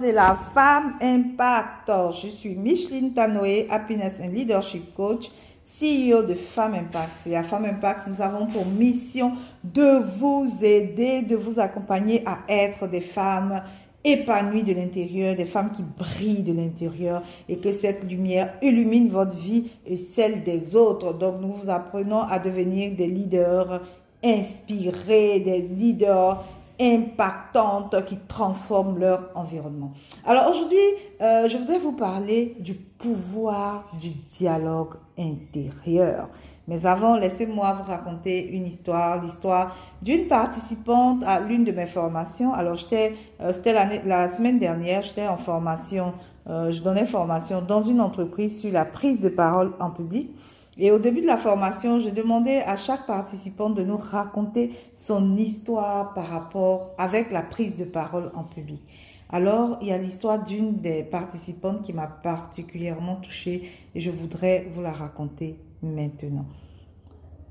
de la femme impact. Je suis Micheline Tanoé, Happiness and Leadership Coach, CEO de Femme Impact. Et à Femme Impact, nous avons pour mission de vous aider, de vous accompagner à être des femmes épanouies de l'intérieur, des femmes qui brillent de l'intérieur et que cette lumière illumine votre vie et celle des autres. Donc, nous vous apprenons à devenir des leaders inspirés, des leaders impactantes qui transforment leur environnement. Alors aujourd'hui, euh, je voudrais vous parler du pouvoir du dialogue intérieur. Mais avant, laissez-moi vous raconter une histoire, l'histoire d'une participante à l'une de mes formations. Alors, j'étais, euh, c'était la semaine dernière, j'étais en formation, euh, je donnais formation dans une entreprise sur la prise de parole en public. Et au début de la formation, je demandais à chaque participant de nous raconter son histoire par rapport avec la prise de parole en public. Alors, il y a l'histoire d'une des participantes qui m'a particulièrement touchée et je voudrais vous la raconter maintenant.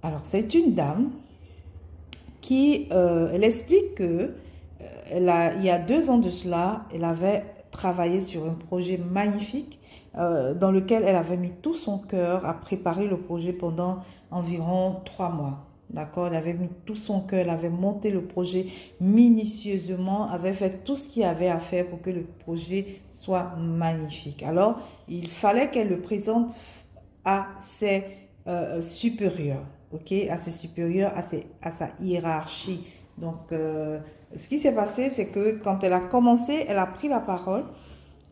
Alors, c'est une dame qui, euh, elle explique que euh, il y a deux ans de cela, elle avait travaillé sur un projet magnifique euh, dans lequel elle avait mis tout son cœur à préparer le projet pendant environ trois mois. D'accord? Elle avait mis tout son cœur, elle avait monté le projet minutieusement, avait fait tout ce qu'il y avait à faire pour que le projet soit magnifique. Alors, il fallait qu'elle le présente à ses euh, supérieurs, ok? À ses supérieurs, à, ses, à sa hiérarchie. Donc, euh, ce qui s'est passé, c'est que quand elle a commencé, elle a pris la parole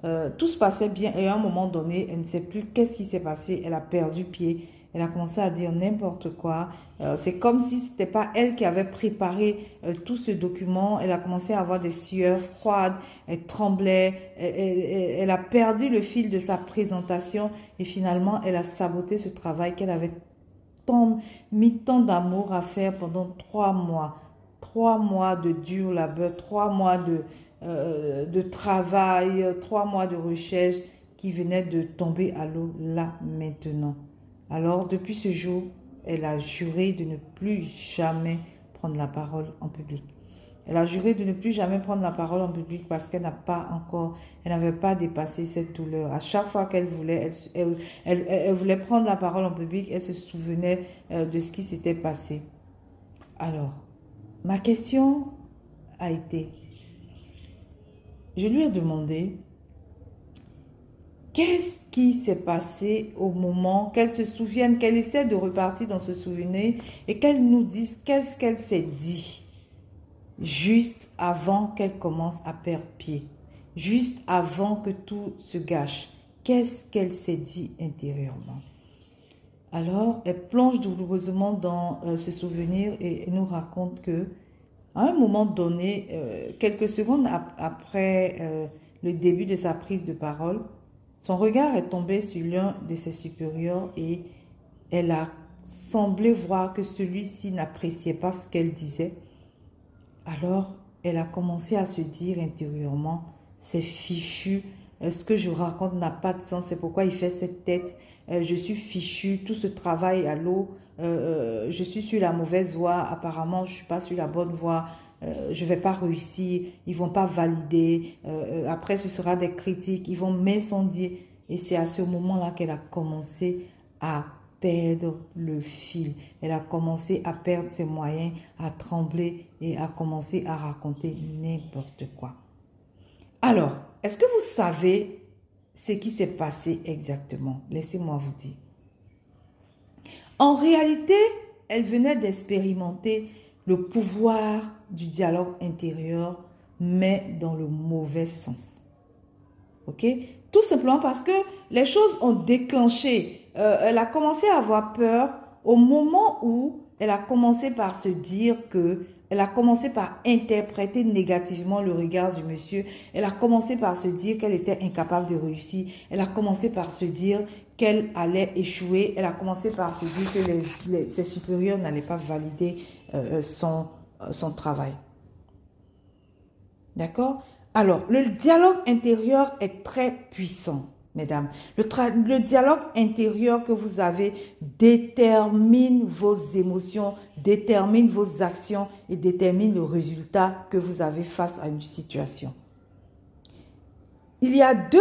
euh, tout se passait bien et à un moment donné, elle ne sait plus qu'est-ce qui s'est passé. Elle a perdu pied. Elle a commencé à dire n'importe quoi. Euh, c'est comme si ce n'était pas elle qui avait préparé tout ce document. Elle a commencé à avoir des sueurs froides. Elle tremblait. Elle, a perdu le fil de sa présentation et finalement, elle a saboté ce travail qu'elle avait tant, mis tant d'amour à faire pendant trois mois. Trois mois de dur labeur, trois mois de, euh, de travail, trois mois de recherche qui venaient de tomber à l'eau là maintenant. Alors depuis ce jour, elle a juré de ne plus jamais prendre la parole en public. Elle a juré de ne plus jamais prendre la parole en public parce qu'elle n'a pas encore, elle n'avait pas dépassé cette douleur. À chaque fois qu'elle voulait, elle, voulait prendre la parole en public, elle se souvenait euh, de ce qui s'était passé. Alors, ma question a été, je lui ai demandé qu'est-ce qui s'est passé au moment qu'elle se souvienne, qu'elle essaie de repartir dans ce souvenir et qu'elle nous dise qu'est-ce qu'elle s'est dit juste avant qu'elle commence à perdre pied, juste avant que tout se gâche? Qu'est-ce qu'elle s'est dit intérieurement? Alors, elle plonge douloureusement dans euh, ce souvenir et nous raconte que à un moment donné, euh, quelques secondes après euh, le début de sa prise de parole, son regard est tombé sur l'un de ses supérieurs et elle a semblé voir que celui-ci n'appréciait pas ce qu'elle disait. Alors, elle a commencé à se dire intérieurement, c'est fichu, euh, ce que je raconte n'a pas de sens, c'est pourquoi il fait cette tête, je suis fichu, tout ce travail à l'eau, euh, euh, je suis sur la mauvaise voie, apparemment je suis pas sur la bonne voie, euh, je vais pas réussir, ils vont pas valider, après ce sera des critiques, ils vont m'incendier. Et c'est à ce moment-là qu'elle a commencé à perdre le fil. Elle a commencé à perdre ses moyens, à trembler et à commencer à raconter n'importe quoi. Alors, est-ce que vous savez ce qui s'est passé exactement Laissez-moi vous dire. En réalité, elle venait d'expérimenter le pouvoir du dialogue intérieur, mais dans le mauvais sens. OK? Tout simplement parce que les choses ont déclenché. Euh, elle a commencé à avoir peur au moment où elle a commencé par se dire que elle a commencé par interpréter négativement le regard du monsieur. Elle a commencé par se dire qu'elle était incapable de réussir. Elle a commencé par se dire qu'elle allait échouer. Elle a commencé par se dire que ses supérieurs n'allaient pas valider euh, euh, son travail. D'accord? Alors, le dialogue intérieur est très puissant, mesdames. Le, dialogue intérieur que vous avez détermine vos émotions, détermine vos actions et détermine le résultat que vous avez face à une situation. il y a deux,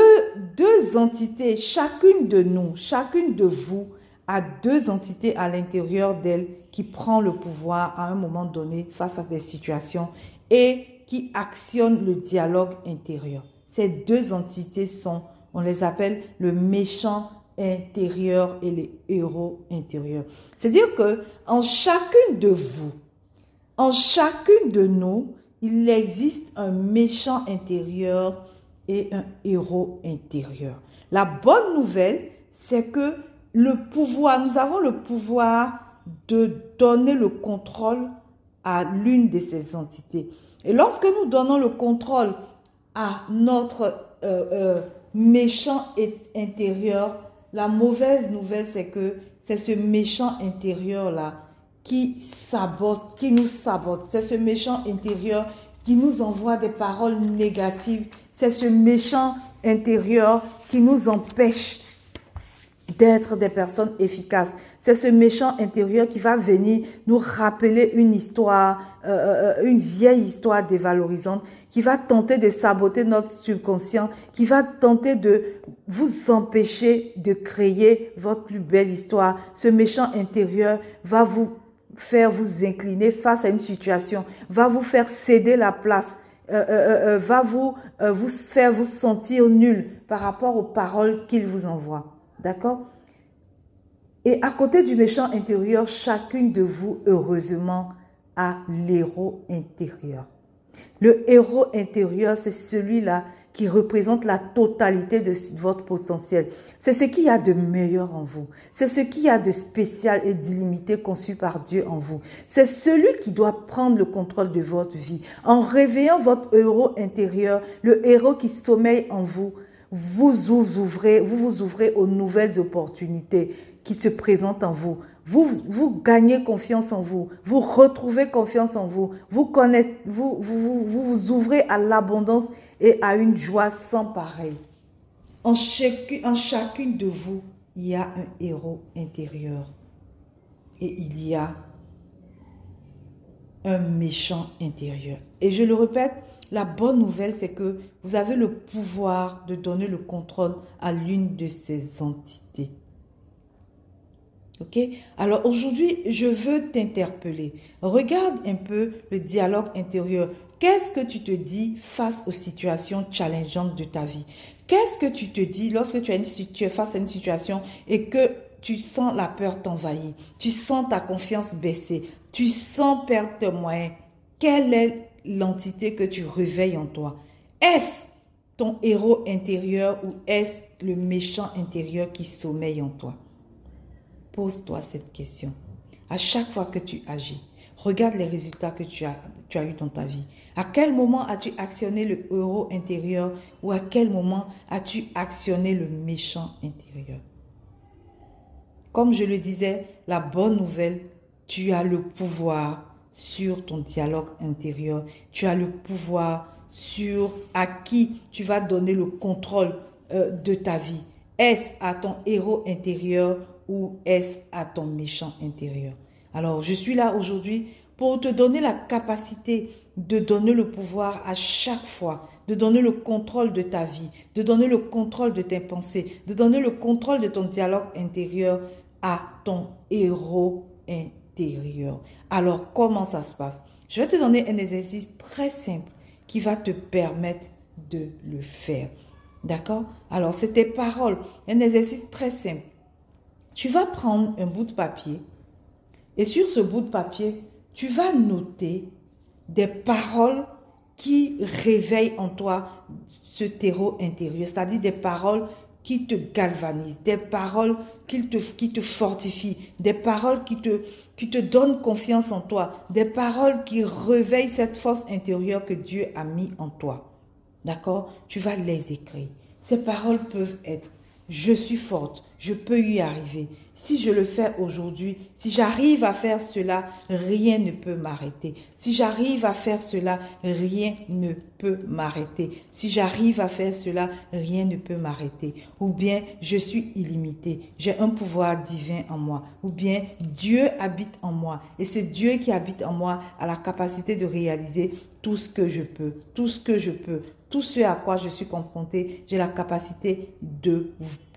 deux entités, chacune de nous, chacune de vous a deux entités à l'intérieur d'elle qui prend le pouvoir à un moment donné face à des situations et qui actionne le dialogue intérieur. Ces deux entités sont, on les appelle le méchant intérieur et les héros intérieurs. C'est-à-dire que en chacune de vous, en chacune de nous, il existe un méchant intérieur et un héros intérieur. La bonne nouvelle, c'est que le pouvoir, nous avons le pouvoir de donner le contrôle à l'une de ces entités. Et lorsque nous donnons le contrôle à notre euh, euh, méchant intérieur, la mauvaise nouvelle, c'est que c'est ce méchant intérieur-là qui sabote, qui nous sabote. C'est ce méchant intérieur qui nous envoie des paroles négatives. C'est ce méchant intérieur qui nous empêche d'être des personnes efficaces. C'est ce méchant intérieur qui va venir nous rappeler une histoire, euh, euh, une vieille histoire dévalorisante, qui va tenter de saboter notre subconscient, qui va tenter de vous empêcher de créer votre plus belle histoire. Ce méchant intérieur va vous faire vous incliner face à une situation, va vous faire céder la place, euh, va vous faire vous sentir nul par rapport aux paroles qu'il vous envoie. D'accord? Et à côté du méchant intérieur, chacune de vous, heureusement, a l'héros intérieur. Le héros intérieur, c'est celui-là qui représente la totalité de votre potentiel. C'est ce qu'il y a de meilleur en vous. C'est ce qu'il y a de spécial et d'illimité conçu par Dieu en vous. C'est celui qui doit prendre le contrôle de votre vie. En réveillant votre héros intérieur, le héros qui sommeille en vous, vous vous ouvrez, vous vous ouvrez aux nouvelles opportunités qui se présentent en vous. Vous, vous gagnez confiance en vous, vous retrouvez confiance en vous, vous, connaissez, vous, vous, vous, vous ouvrez à l'abondance et à une joie sans pareil. En en chacune de vous, il y a un héros intérieur et il y a un méchant intérieur. Et je le répète, la bonne nouvelle, c'est que vous avez le pouvoir de donner le contrôle à l'une de ces entités. Ok? Alors aujourd'hui, je veux t'interpeller. Regarde un peu le dialogue intérieur. Qu'est-ce que tu te dis face aux situations challengeantes de ta vie? Qu'est-ce que tu te dis lorsque tu, es face à une situation et que tu sens la peur t'envahir? Tu sens ta confiance baisser Tu sens perdre tes moyens Quelle est l'entité que tu réveilles en toi Est-ce ton héros intérieur ou est-ce le méchant intérieur qui sommeille en toi? Pose-toi cette question. À chaque fois que tu agis, regarde les résultats que tu as, tu as eu dans ta vie. À quel moment as-tu actionné le héros intérieur ou à quel moment as-tu actionné le méchant intérieur? Comme je le disais, la bonne nouvelle, tu as le pouvoir sur ton dialogue intérieur. Tu as le pouvoir sur à qui tu vas donner le contrôle euh, de ta vie. Est-ce à ton héros intérieur ou est-ce à ton méchant intérieur? Alors, je suis là aujourd'hui pour te donner la capacité de donner le pouvoir à chaque fois, de donner le contrôle de ta vie, de donner le contrôle de tes pensées, de donner le contrôle de ton dialogue intérieur à ton héros intérieur alors, comment ça se passe? Je vais te donner un exercice très simple qui va te permettre de le faire. D'accord? Alors, c'est tes paroles. Un exercice très simple. Tu vas prendre un bout de papier et sur ce bout de papier, tu vas noter des paroles qui réveillent en toi ce terreau intérieur, c'est-à-dire des paroles qui te galvanisent, des paroles qui te, qui te fortifient, des paroles qui te, qui te donnent confiance en toi, des paroles qui réveillent cette force intérieure que Dieu a mis en toi. D'accord? Tu vas les écrire. Ces paroles peuvent être je suis forte, je peux y arriver. Si je le fais aujourd'hui, si j'arrive à faire cela, rien ne peut m'arrêter. Si j'arrive à faire cela, rien ne m'arrêter. Si j'arrive à faire cela, rien ne peut m'arrêter. Ou bien je suis illimité. J'ai un pouvoir divin en moi. Ou bien Dieu habite en moi. Et ce Dieu qui habite en moi a la capacité de réaliser tout ce que je peux, tout ce que je peux, tout ce à quoi je suis confronté, j'ai la capacité de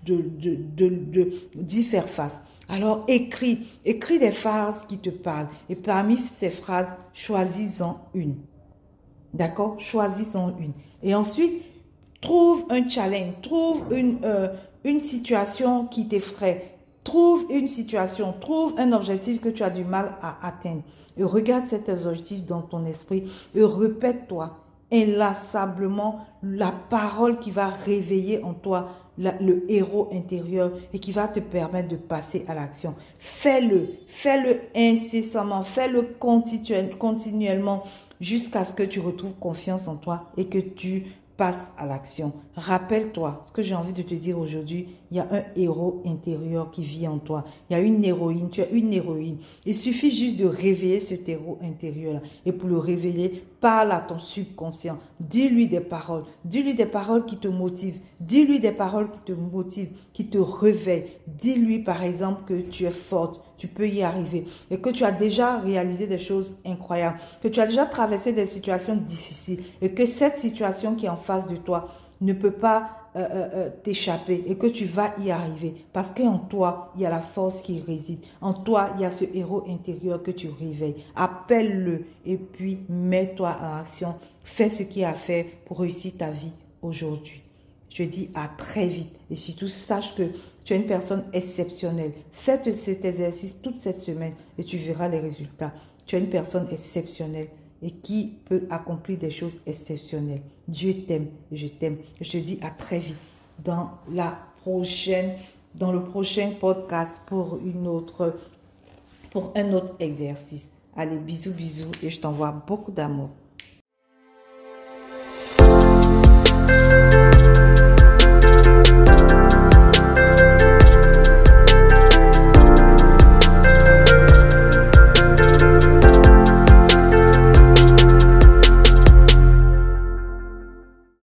de, d'y faire face. Alors écris, écris des phrases qui te parlent. Et parmi ces phrases, choisis-en une. D'accord? Choisis-en une. Et ensuite, trouve un challenge, trouve une, euh, une situation qui t'effraie. Trouve une situation, trouve un objectif que tu as du mal à atteindre. Et regarde cet objectif dans ton esprit et répète-toi inlassablement la parole qui va réveiller en toi le héros intérieur et qui va te permettre de passer à l'action. Fais-le, fais-le incessamment, fais-le continuellement jusqu'à ce que tu retrouves confiance en toi et que tu passe à l'action. Rappelle-toi ce que j'ai envie de te dire aujourd'hui. Il y a un héros intérieur qui vit en toi. Il y a une héroïne. Tu as une héroïne. Il suffit juste de réveiller cet héros intérieur. Et pour le réveiller, parle à ton subconscient. Dis-lui des paroles. Dis-lui des paroles qui te motivent. Dis-lui des paroles qui te motivent, qui te réveillent. Dis-lui par exemple que tu es forte, tu peux y arriver et que tu as déjà réalisé des choses incroyables, que tu as déjà traversé des situations difficiles et que cette situation qui est en face de toi ne peut pas euh, euh, euh, t'échapper et que tu vas y arriver parce qu'en toi, il y a la force qui réside. En toi, il y a ce héros intérieur que tu réveilles. Appelle-le et puis mets-toi en action. Fais ce qu'il a à faire pour réussir ta vie aujourd'hui. Je dis à très vite. Et surtout, sache que tu es une personne exceptionnelle. Faites cet exercice toute cette semaine et tu verras les résultats. Tu es une personne exceptionnelle et qui peut accomplir des choses exceptionnelles. Dieu t'aime je t'aime. Je te dis à très vite dans la prochaine, dans le prochain podcast pour pour un autre exercice. Allez, bisous, bisous et je t'envoie beaucoup d'amour.